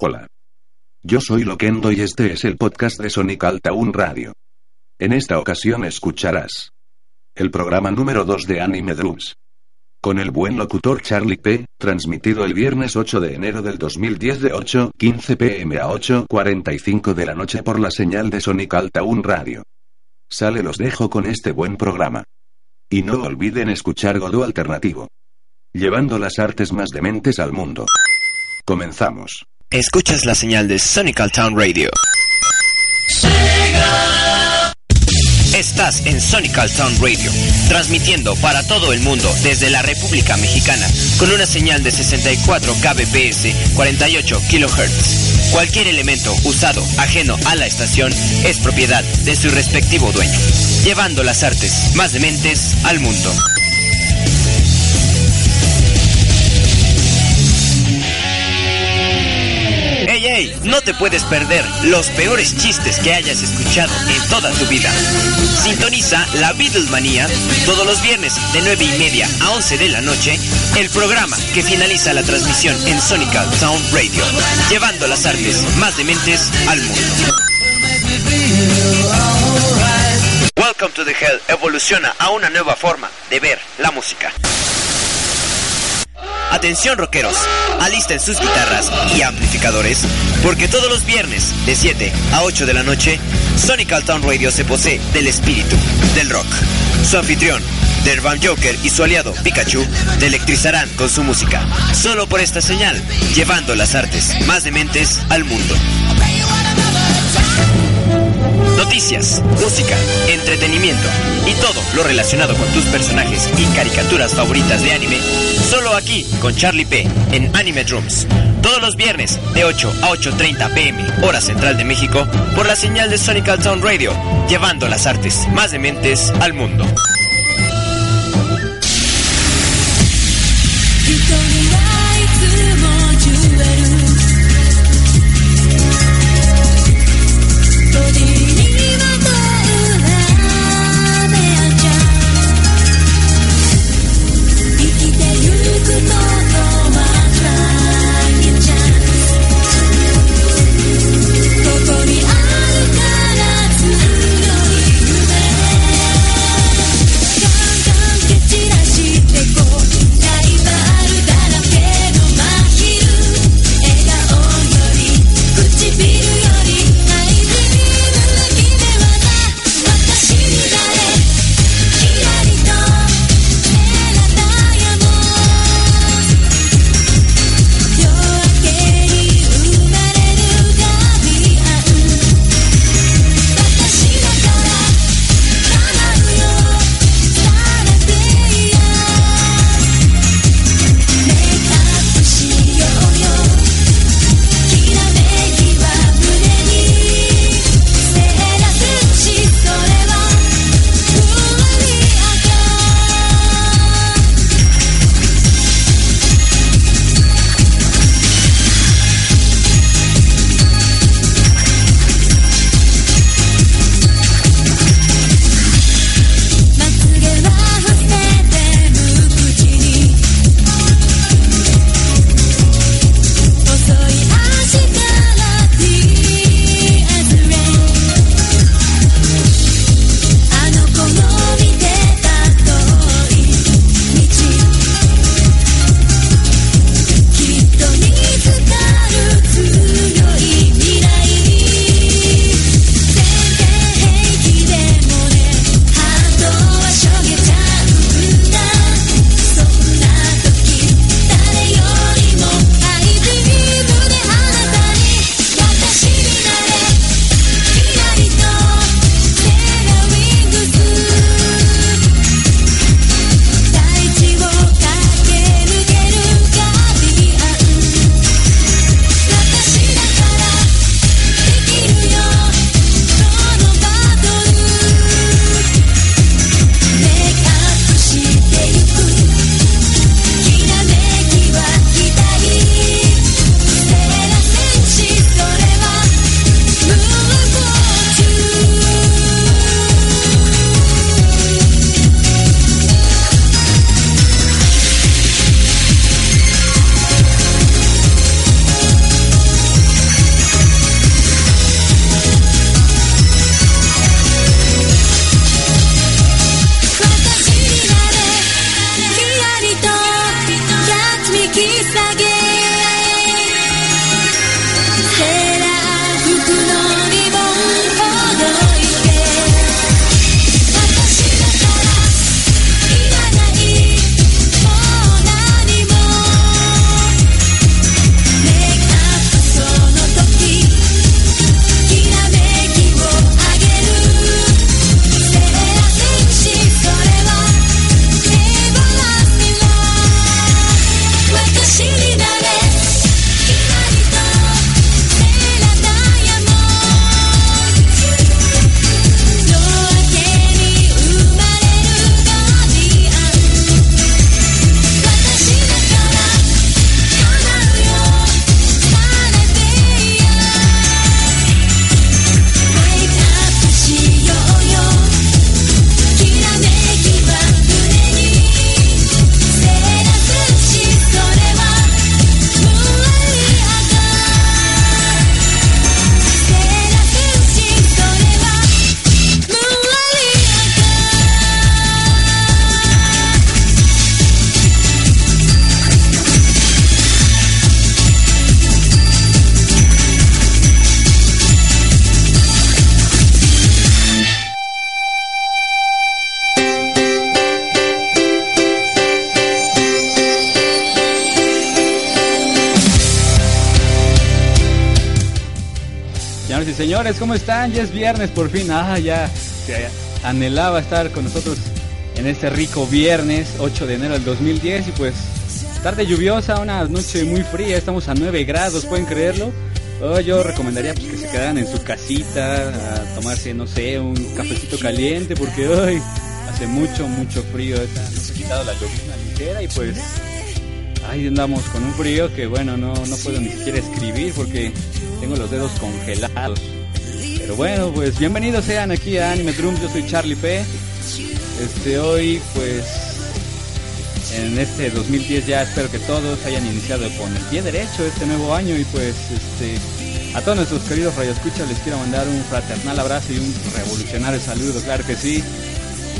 Hola. Yo soy Loquendo y este es el podcast de Sonic Altaun Radio. En esta ocasión escucharás el programa número 2 de Anime Drums. Con el buen locutor Charlie P., transmitido el viernes 8 de enero del 2010 de 8.15 pm a 8.45 de la noche por la señal de Sonic Altaun Radio. Sale los dejo con este buen programa. Y no olviden escuchar Godó Alternativo. Llevando las artes más dementes al mundo. Comenzamos. Escuchas la señal de Sonic Town Radio. Estás en Sonic Town Radio, transmitiendo para todo el mundo desde la República Mexicana con una señal de 64 kbps, 48 kHz. Cualquier elemento usado ajeno a la estación es propiedad de su respectivo dueño, llevando las artes más dementes al mundo. ¡Ey, ey! No te puedes perder los peores chistes que hayas escuchado en toda tu vida. Sintoniza la Beatlemanía todos los viernes de 9 y media a 11 de la noche, el programa que finaliza la transmisión en Sonical Sound Radio, llevando las artes más dementes al mundo. Welcome to the Hell evoluciona a una nueva forma de ver la música. Atención rockeros, alisten sus guitarras y amplificadores, porque todos los viernes de 7 a 8 de la noche, Sonic Town Radio se posee del espíritu del rock. Su anfitrión, Dervan Joker y su aliado Pikachu te electrizarán con su música, solo por esta señal, llevando las artes más dementes al mundo. Noticias, música, entretenimiento y todo lo relacionado con tus personajes y caricaturas favoritas de anime, solo aquí con Charlie P en Anime Drums. Todos los viernes de 8 a 8.30 pm, hora central de México, por la señal de Sonic Town Radio, llevando las artes más dementes al mundo. ¿Cómo están? Ya es viernes por fin. Ah, ya se anhelaba estar con nosotros en este rico viernes 8 de enero del 2010 y pues tarde lluviosa, una noche muy fría, estamos a 9 grados, ¿pueden creerlo? Oh, yo recomendaría pues, que se quedaran en su casita a tomarse, no sé, un cafecito caliente porque hoy hace mucho, mucho frío, ha quitado la lluvia ligera y pues ahí andamos con un frío que bueno, no, no puedo ni siquiera escribir porque tengo los dedos congelados. Pero bueno, pues bienvenidos sean aquí a Anime Drum, yo soy Charlie P. Este hoy pues en este 2010 ya espero que todos hayan iniciado con el pie derecho este nuevo año y pues este a todos nuestros queridos radioescuchas les quiero mandar un fraternal abrazo y un revolucionario saludo, claro que sí.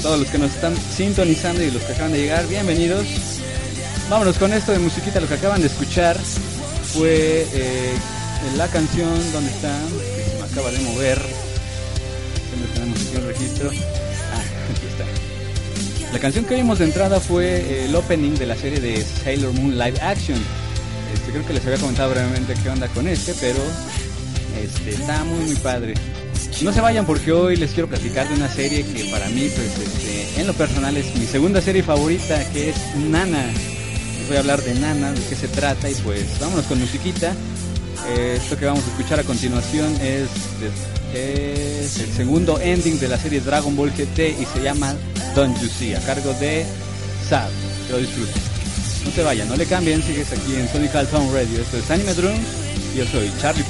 Todos los que nos están sintonizando y los que acaban de llegar, bienvenidos. Vámonos con esto de musiquita, lo que acaban de escuchar fue eh, la canción donde está, acaba de mover. Siempre tenemos aquí un registro. Ah, aquí está. La canción que vimos de entrada fue el opening de la serie de Sailor Moon Live Action. Este, creo que les había comentado brevemente qué onda con este, pero este, está muy muy padre. No se vayan porque hoy les quiero platicar de una serie que para mí, pues, este, en lo personal es mi segunda serie favorita, que es Nana. Les voy a hablar de Nana, de qué se trata y pues vámonos con musiquita. Esto que vamos a escuchar a continuación es, el segundo ending de la serie Dragon Ball GT y se llama Don't You See, a cargo de Sad. Que lo disfruten. No se vayan, no le cambien, sigues aquí en Sonic Town Radio. Esto es Anime Drums y yo soy Charlie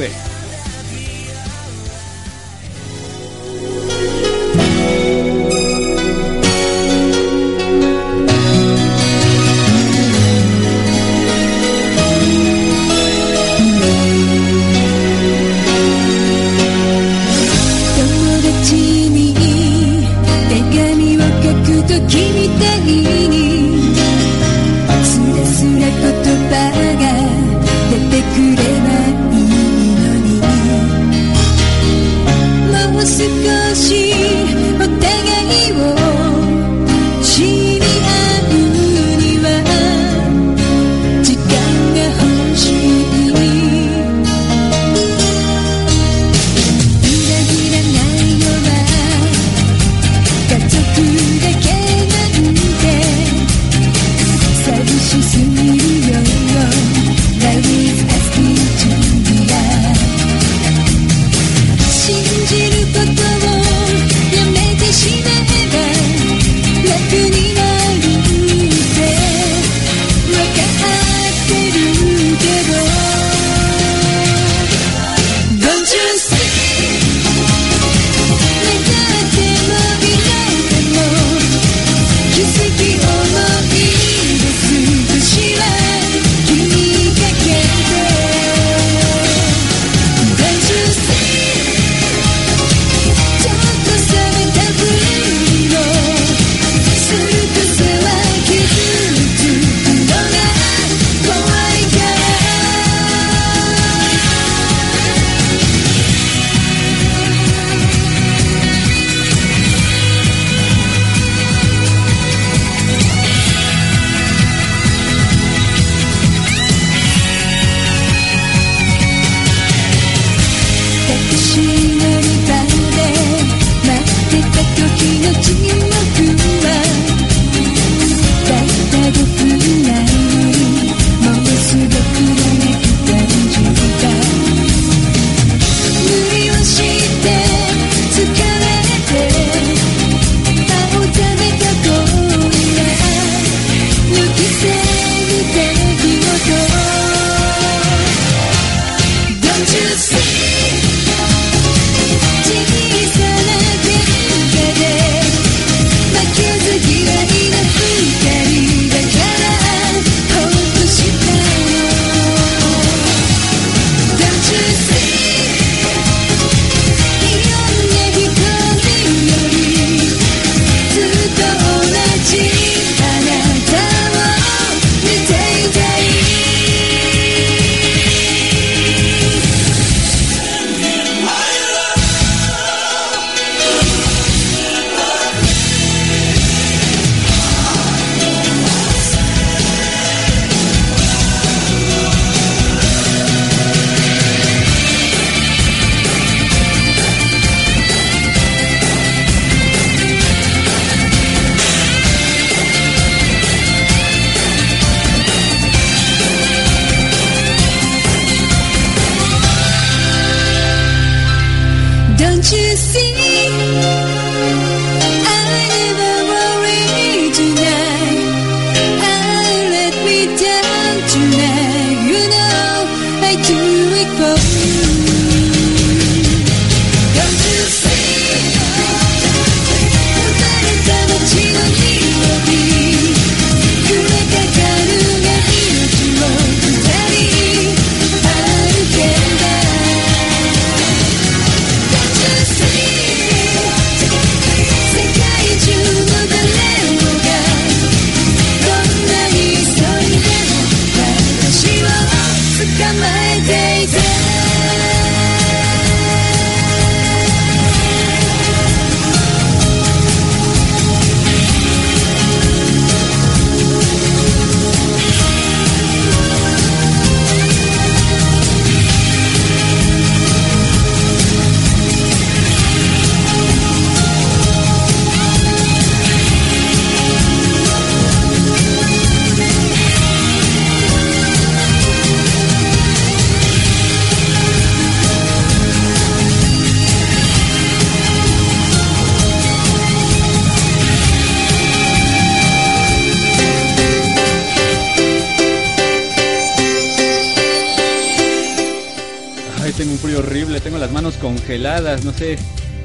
P. congeladas, no sé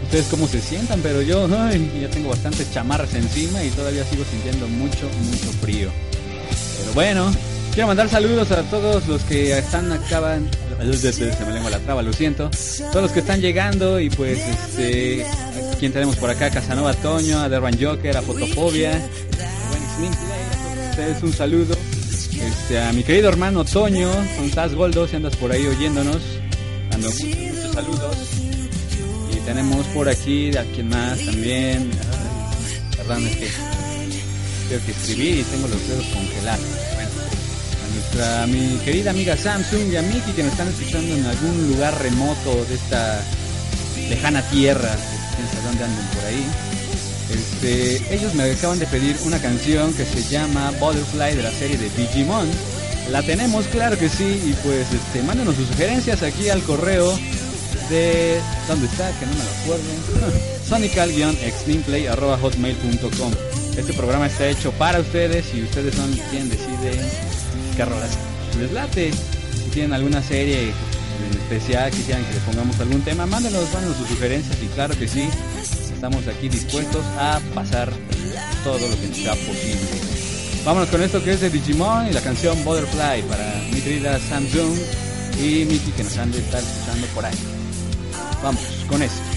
ustedes cómo se sientan, pero yo ya tengo bastantes chamarras encima y todavía sigo sintiendo mucho, mucho frío. Pero bueno, quiero mandar saludos a todos los que están acaban se me lengua la traba, lo siento. Todos los que están llegando y pues este quién tenemos por acá, Casanova Toño, a Derban Joker, a Fotofobia, a ustedes un saludo. Este, a mi querido hermano Toño, con Taz Goldo, si andas por ahí oyéndonos, muchos saludos tenemos por aquí a quien más también. Perdón, es que tengo que escribir y tengo los dedos congelados. Bueno, a nuestra, mi querida amiga Samsung y a Miki que nos están escuchando en algún lugar remoto de esta lejana tierra, quién dónde andan por ahí. Este, ellos me acaban de pedir una canción que se llama Butterfly de la serie de Digimon. La tenemos, claro que sí, y pues este, mándenos sus sugerencias aquí al correo de... ¿Dónde está? Que no me lo acuerdo. sonical-xgameplay.hotmail.com Este programa está hecho para ustedes y ustedes son quien decide qué rolas les late. Si tienen alguna serie especial, quisieran que les pongamos algún tema, mándenos, mándenos sus sugerencias y claro que sí, estamos aquí dispuestos a pasar todo lo que sea posible. Vámonos con esto que es de Digimon y la canción Butterfly para mi querida Samsung y Miki que nos han de estar escuchando por ahí. Vamos con esto.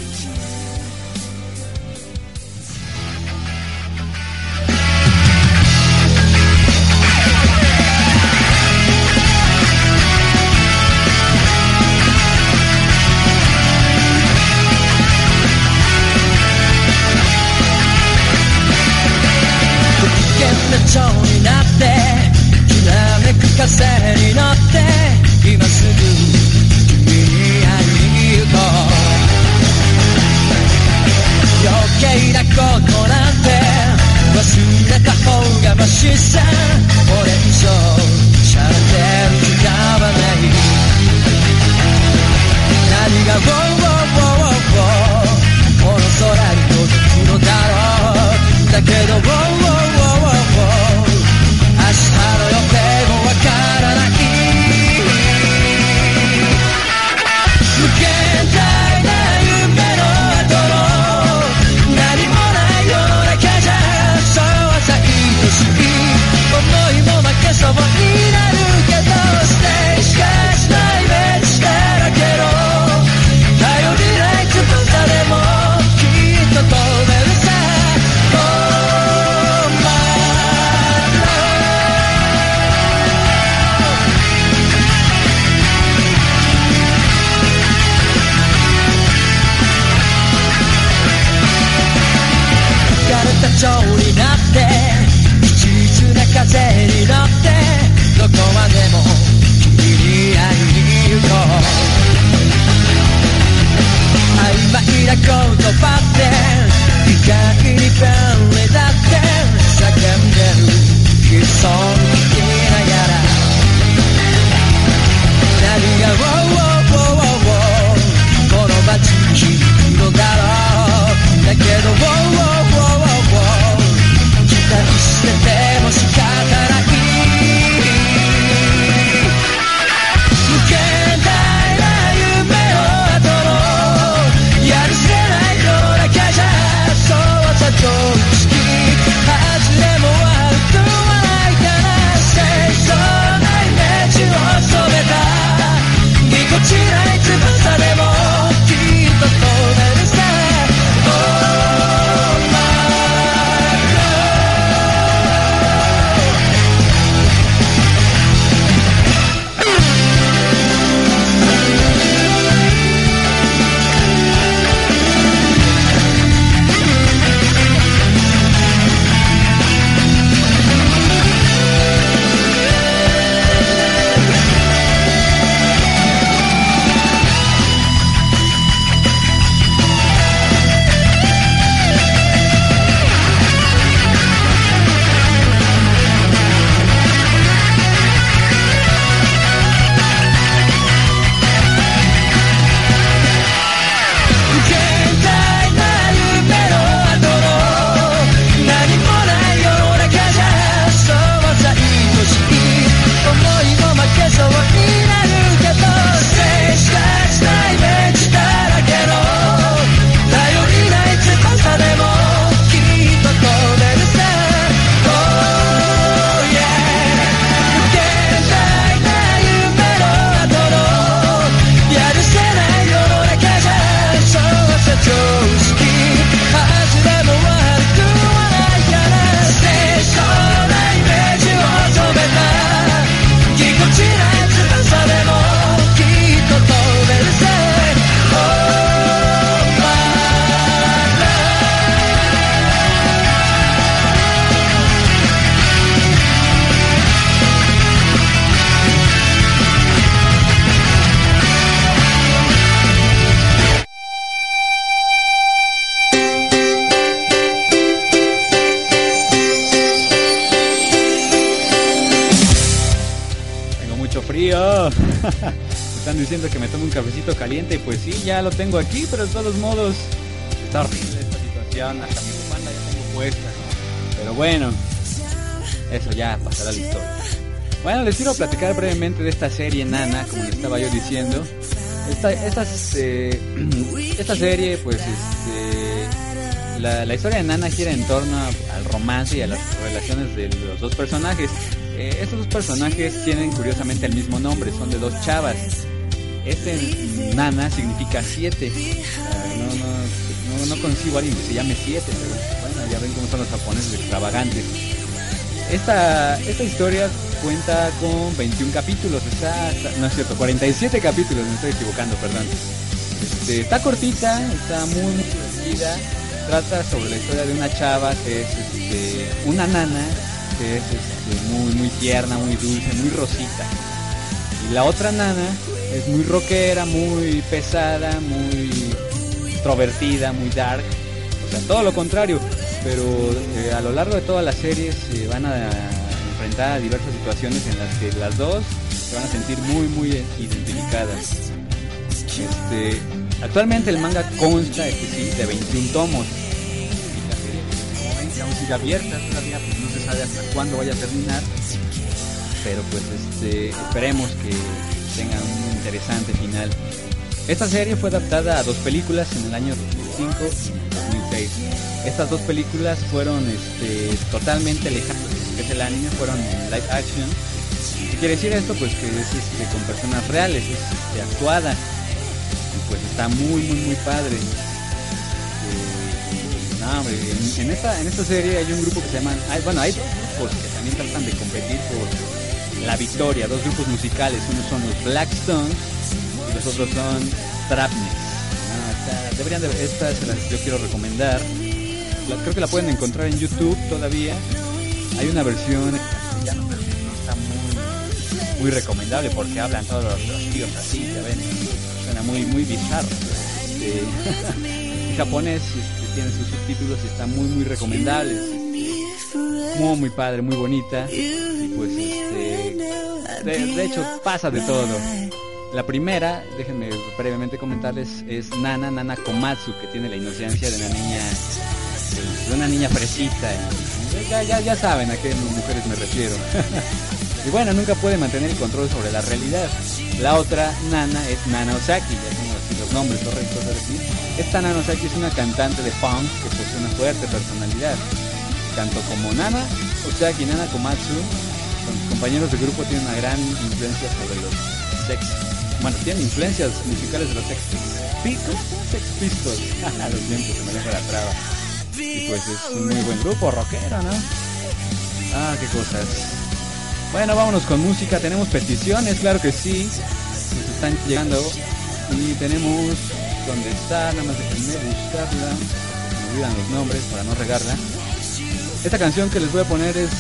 Que me tome un cafecito caliente y pues sí, ya lo tengo aquí, pero de todos modos está horrible esta situación. Hasta mi bufanda ya tengo puesta. Pero bueno, eso ya pasará la historia. Bueno, les quiero platicar brevemente de esta serie Nana, como les estaba yo diciendo. Esta, esta, eh, esta serie, pues, este, la, la, historia de Nana gira en torno al romance y a las relaciones de los dos personajes. Eh, estos dos personajes tienen curiosamente el mismo nombre, son de dos chavas. Este Nana significa siete. No, no, no, no, concibo a alguien que se llame siete, pero bueno, ya ven cómo son los japoneses extravagantes. Esta, esta historia cuenta con 21 capítulos, está, está, no es cierto, 47 capítulos, me estoy equivocando, perdón. Este, está cortita, está muy, muy divertida, trata sobre la historia de una chava que es este, una nana, que es este, muy, muy tierna, muy dulce, muy rosita. Y la otra nana es muy rockera, muy pesada, muy extrovertida, muy dark. O sea, todo lo contrario. Pero eh, a lo largo de toda la serie se van a enfrentar a diversas situaciones en las que las dos se van a sentir muy, muy identificadas. Este, actualmente el manga consta, este sí, de 21 tomos. Y la serie, como ven, aún sigue abierta todavía, pues no se sabe hasta cuándo vaya a terminar. Pero pues este, esperemos que tenga un interesante final. Esta serie fue adaptada a dos películas en el año 2005 y 2006. Estas dos películas fueron este, totalmente lejanas que es el anime, fueron live action. ¿Qué quiere decir esto? Pues que es este, con personas reales, es este, actuada. Y pues está muy, muy, muy padre. Eh, en, esta, en esta serie hay un grupo que se llaman, hay, bueno, hay grupos que también tratan de competir por la victoria, dos grupos musicales, unos son los Blackstones y los otros son Trapness. No, deberían de, esta es la que yo quiero recomendar. Creo que la pueden encontrar en YouTube todavía. Hay una versión en castellano, no está muy, muy recomendable porque hablan todos los, los tíos así, ya ven. Suena muy, muy bizarro. Este, en japonés este, tiene sus subtítulos y está muy, muy recomendable. Muy, muy padre, muy bonita. Y pues, este, de, de hecho, pasa de todo. La primera, déjenme brevemente comentarles, es Nana, Nana Komatsu, que tiene la inocencia de una niña, de una niña fresita. Y ya, ya, ya saben a qué mujeres me refiero. y bueno, nunca puede mantener el control sobre la realidad. La otra, Nana, es Nana Osaki, ya así los nombres correctos de decir. Esta Nana Osaki es una cantante de punk que posee una fuerte personalidad. Tanto como Nana Osaki y Nana Komatsu, sus compañeros de grupo tienen una gran influencia sobre los sex bueno, tienen influencias musicales de los Sex Pistols. Sex Pistols. A los tiempos se me deja la traba. Y pues es un muy buen grupo, rockero, ¿no? Ah, qué cosas. Bueno, vámonos con música. Tenemos peticiones, claro que sí. Nos están llegando. Y tenemos donde está, nada más déjenme buscarla. Me olvidan los nombres para no regarla. Esta canción que les voy a poner es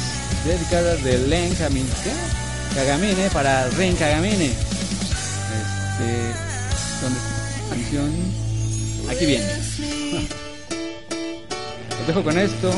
dedicada de Len ¿qué? Kagamine para Ren Kagamine de donde canción aquí viene. Los dejo con esto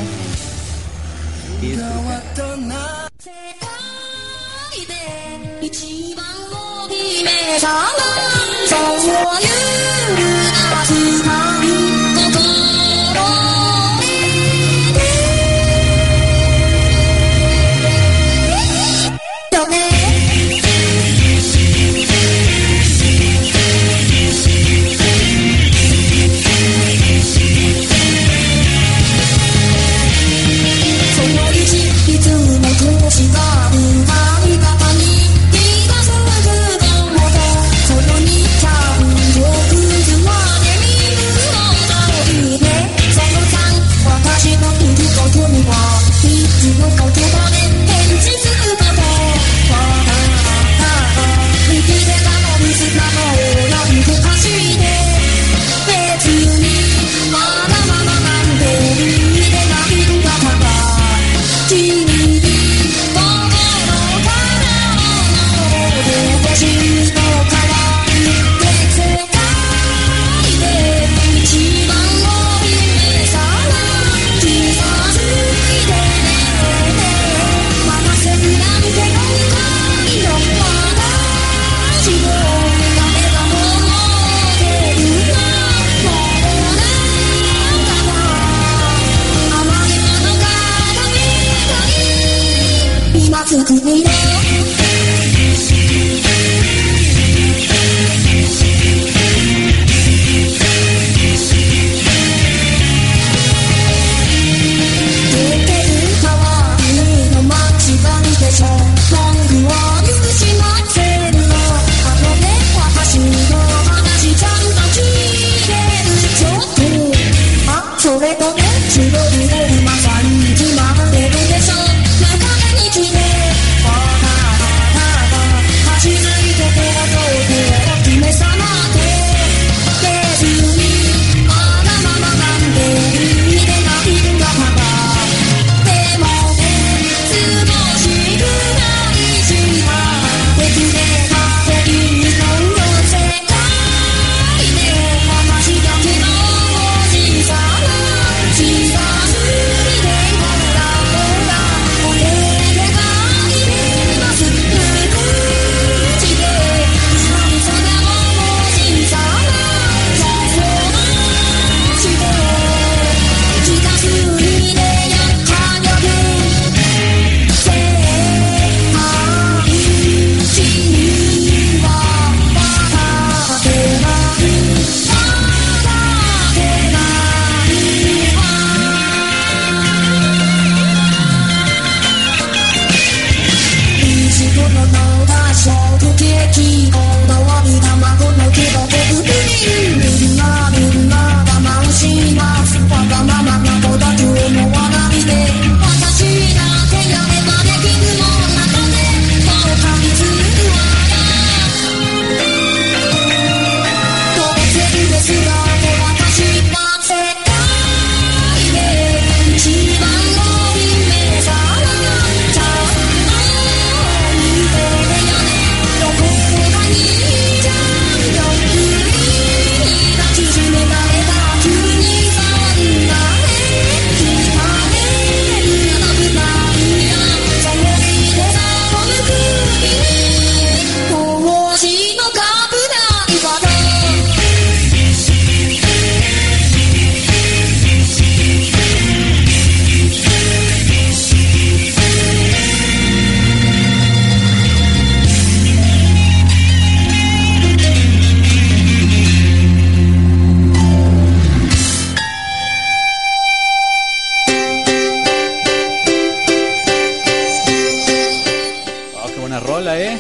hola, eh.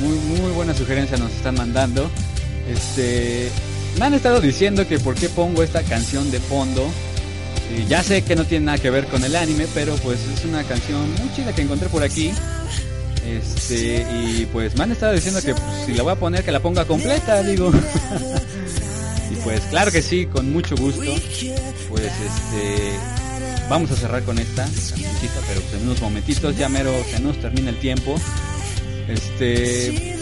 Muy, muy buena sugerencia nos están mandando. Este, me han estado diciendo que por qué pongo esta canción de fondo. Ya sé que no tiene nada que ver con el anime, pero pues es una canción muy chida que encontré por aquí. Este, y pues me han estado diciendo que pues, si la voy a poner, que la ponga completa, digo. y pues claro que sí, con mucho gusto. Pues este, vamos a cerrar con esta pero pues, en unos momentitos ya mero se nos termina el tiempo. Este,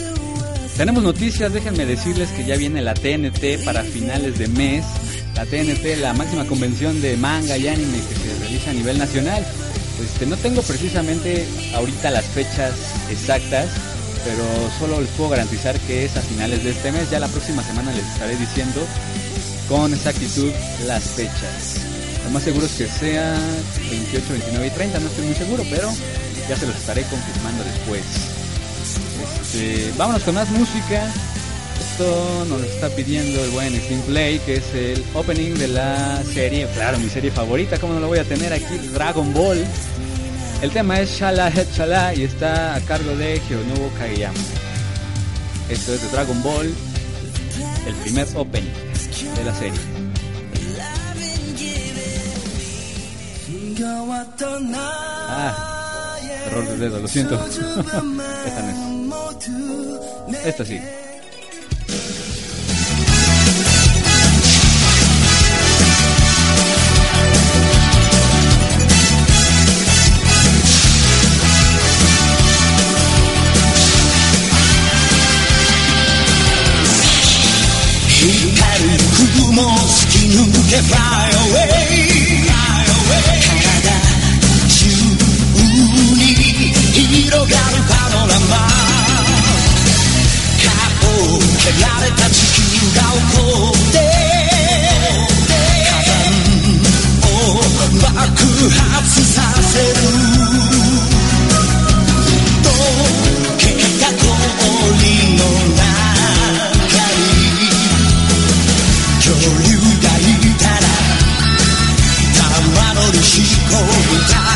tenemos noticias, déjenme decirles que ya viene la TNT para finales de mes. La TNT, la máxima convención de manga y anime que se realiza a nivel nacional. Este, no tengo precisamente ahorita las fechas exactas, pero solo les puedo garantizar que es a finales de este mes. Ya la próxima semana les estaré diciendo con exactitud las fechas. Lo más seguro es que sea 28, 29 y 30, no estoy muy seguro, pero ya se los estaré confirmando después. Este, vámonos con más música. Esto nos está pidiendo el buen Steam Play, que es el opening de la serie, claro, mi serie favorita, como no lo voy a tener aquí? Dragon Ball. El tema es Shala Head Shala y está a cargo de Hyonobu Kageyama. Esto es de Dragon Ball, el primer opening de la serie. Ah, error de dedo, lo siento. Esta no es. Esta sí. 広がるパノラマ。顔を蹴られた地球が起こって火山を爆発させる。溶けた氷の中に恐竜がいたら玉乗りしこみ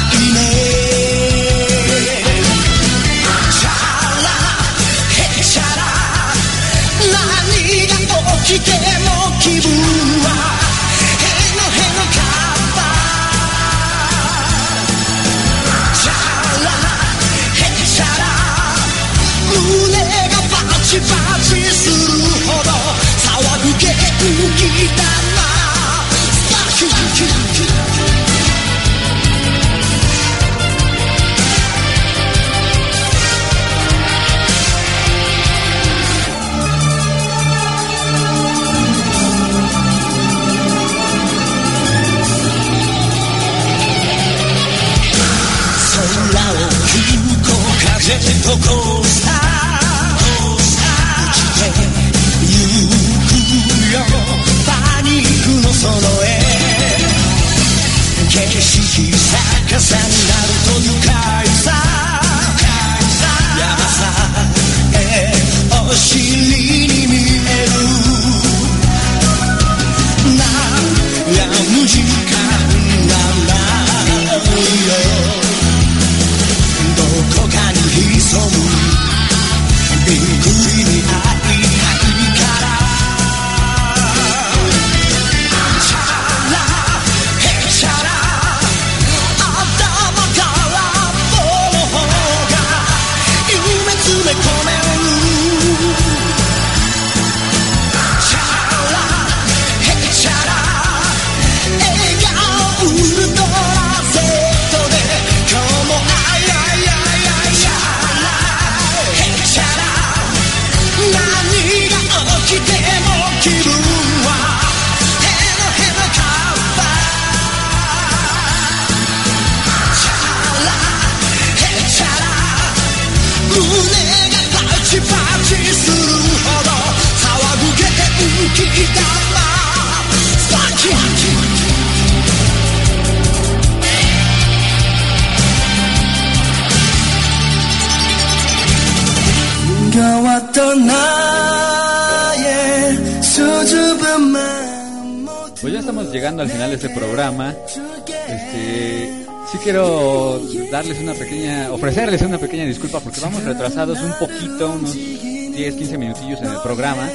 quiero darles una pequeña, ofrecerles una pequeña disculpa porque vamos retrasados un poquito, unos 10, 15 minutillos en el programa.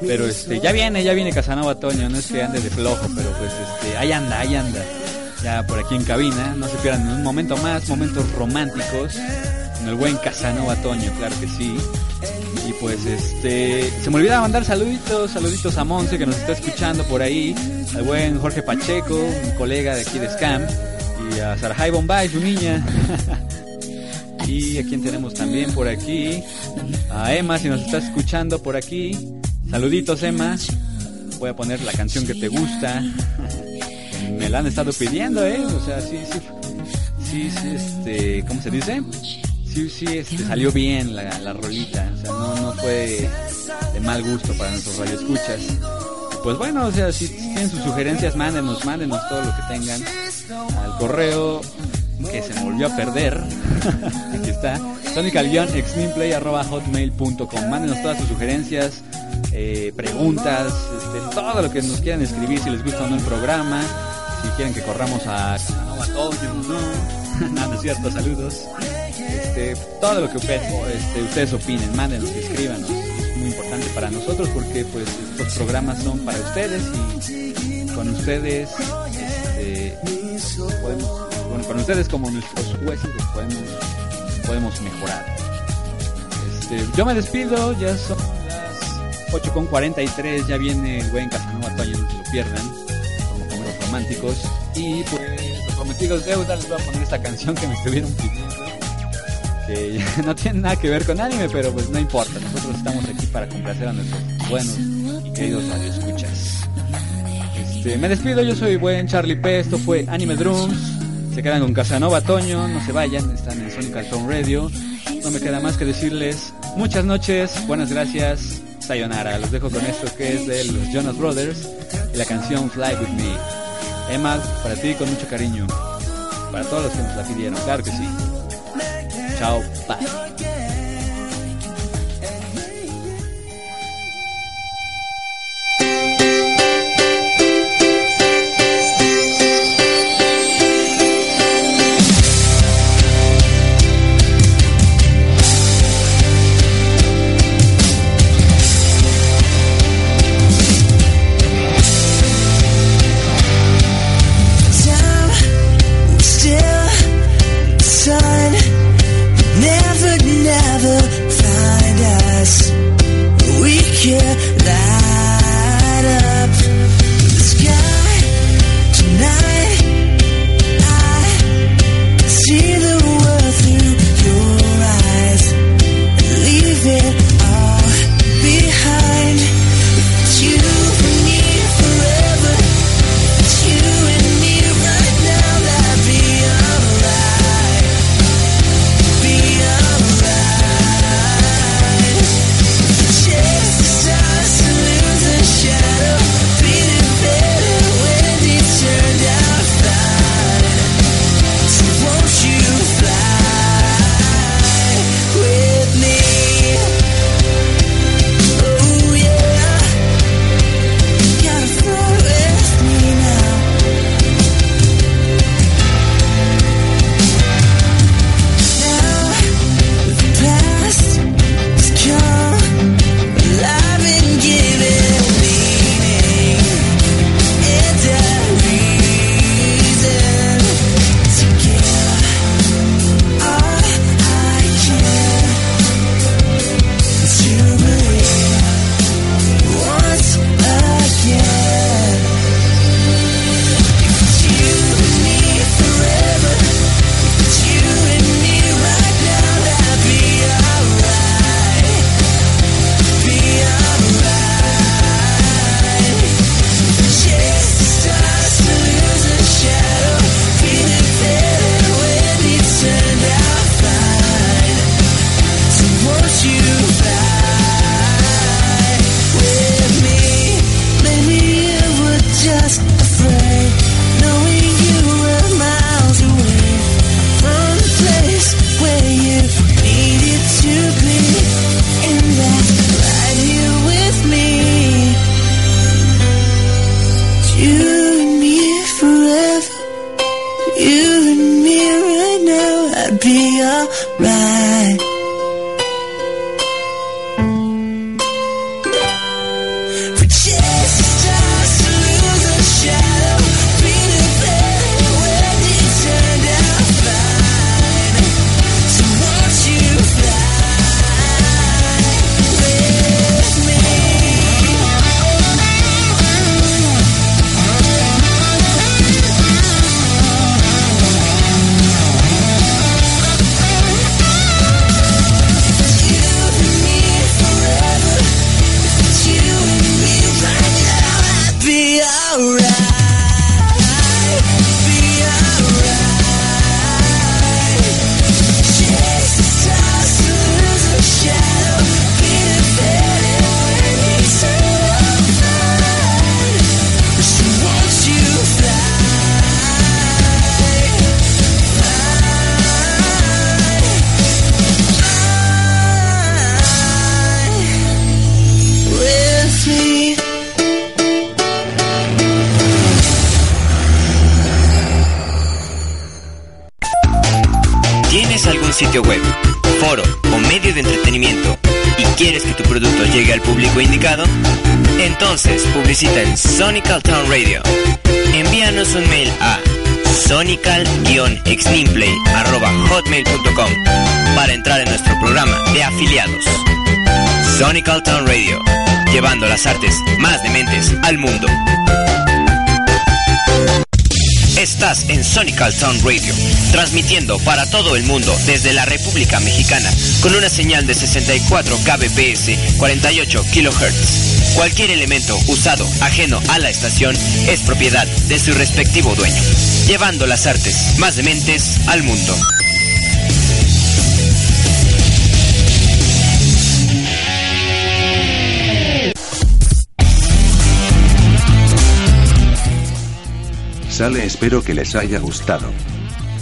Pero este, ya viene, ya viene Casanova Toño, no es que ande de flojo, pero pues este, ahí anda, ahí anda. Ya por aquí en cabina, no se pierdan un momento más, momentos románticos con el buen Casanova Toño, claro que sí. Y pues este, se me olvidaba mandar saluditos, saluditos a Monse que nos está escuchando por ahí, al buen Jorge Pacheco, un colega de aquí de Scam, y a Sarajay Bombay, su niña. y a quien tenemos también por aquí, a Emma si nos está escuchando por aquí. Saluditos Emma, voy a poner la canción que te gusta. Me la han estado pidiendo, eh, o sea, sí, sí, sí, sí este, ¿cómo se dice? sí, sí, este, salió bien la, la rolita, o sea, no, no fue de mal gusto para nuestros radioescuchas. Pues bueno, o sea, si tienen sus sugerencias, mándenos, mándenos todo lo que tengan al correo que se me volvió a perder. Aquí está, sonical-xninplay.hotmail.com. Mándenos todas sus sugerencias, eh, preguntas, este, todo lo que nos quieran escribir, si les gusta o no el programa, si quieren que corramos a Nova no, no, no cierto, saludos. Este, todo lo que este, ustedes opinen, mándenos, escríbanos. Es muy importante para nosotros porque pues estos programas son para ustedes y con ustedes este, bueno, con ustedes como nuestros jueces podemos, podemos mejorar. Este, yo me despido, ya son las 8.43, ya viene el buen Casanova Toño, no se lo pierdan, como comeros románticos. Y pues los prometidos deuda les voy a poner esta canción que me estuvieron pidiendo que no tiene nada que ver con anime, pero pues no importa, nosotros estamos aquí para complacer a nuestros buenos y queridos radioescuchas. Me despido, yo soy buen Charlie P, esto fue Anime Drums, se quedan con Casanova Toño, no se vayan, están en Sonic Cartoon Radio, no me queda más que decirles muchas noches, buenas gracias, sayonara, los dejo con esto que es de los Jonas Brothers y la canción Fly With Me. Emma, para ti con mucho cariño, para todos los que nos la pidieron, claro que sí. Ciao, bye. Entonces publicita en Sonical Town Radio. Envíanos un mail a sonical-xnimplay.hotmail.com para entrar en nuestro programa de afiliados. Sonical Town Radio, llevando las artes más dementes al mundo. Estás en Sonical Town Radio, transmitiendo para todo el mundo desde la República Mexicana con una señal de 64 kbps, 48 kHz. Cualquier elemento usado ajeno a la estación es propiedad de su respectivo dueño, llevando las artes más dementes al mundo. Sale espero que les haya gustado.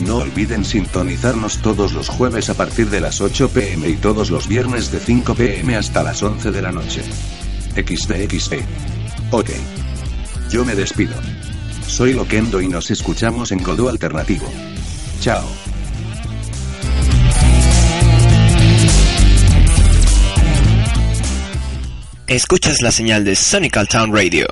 No olviden sintonizarnos todos los jueves a partir de las 8 pm y todos los viernes de 5 pm hasta las 11 de la noche. XDXD. Ok. Yo me despido. Soy Loquendo y nos escuchamos en Godó Alternativo. Chao. Escuchas la señal de Sonical Town Radio.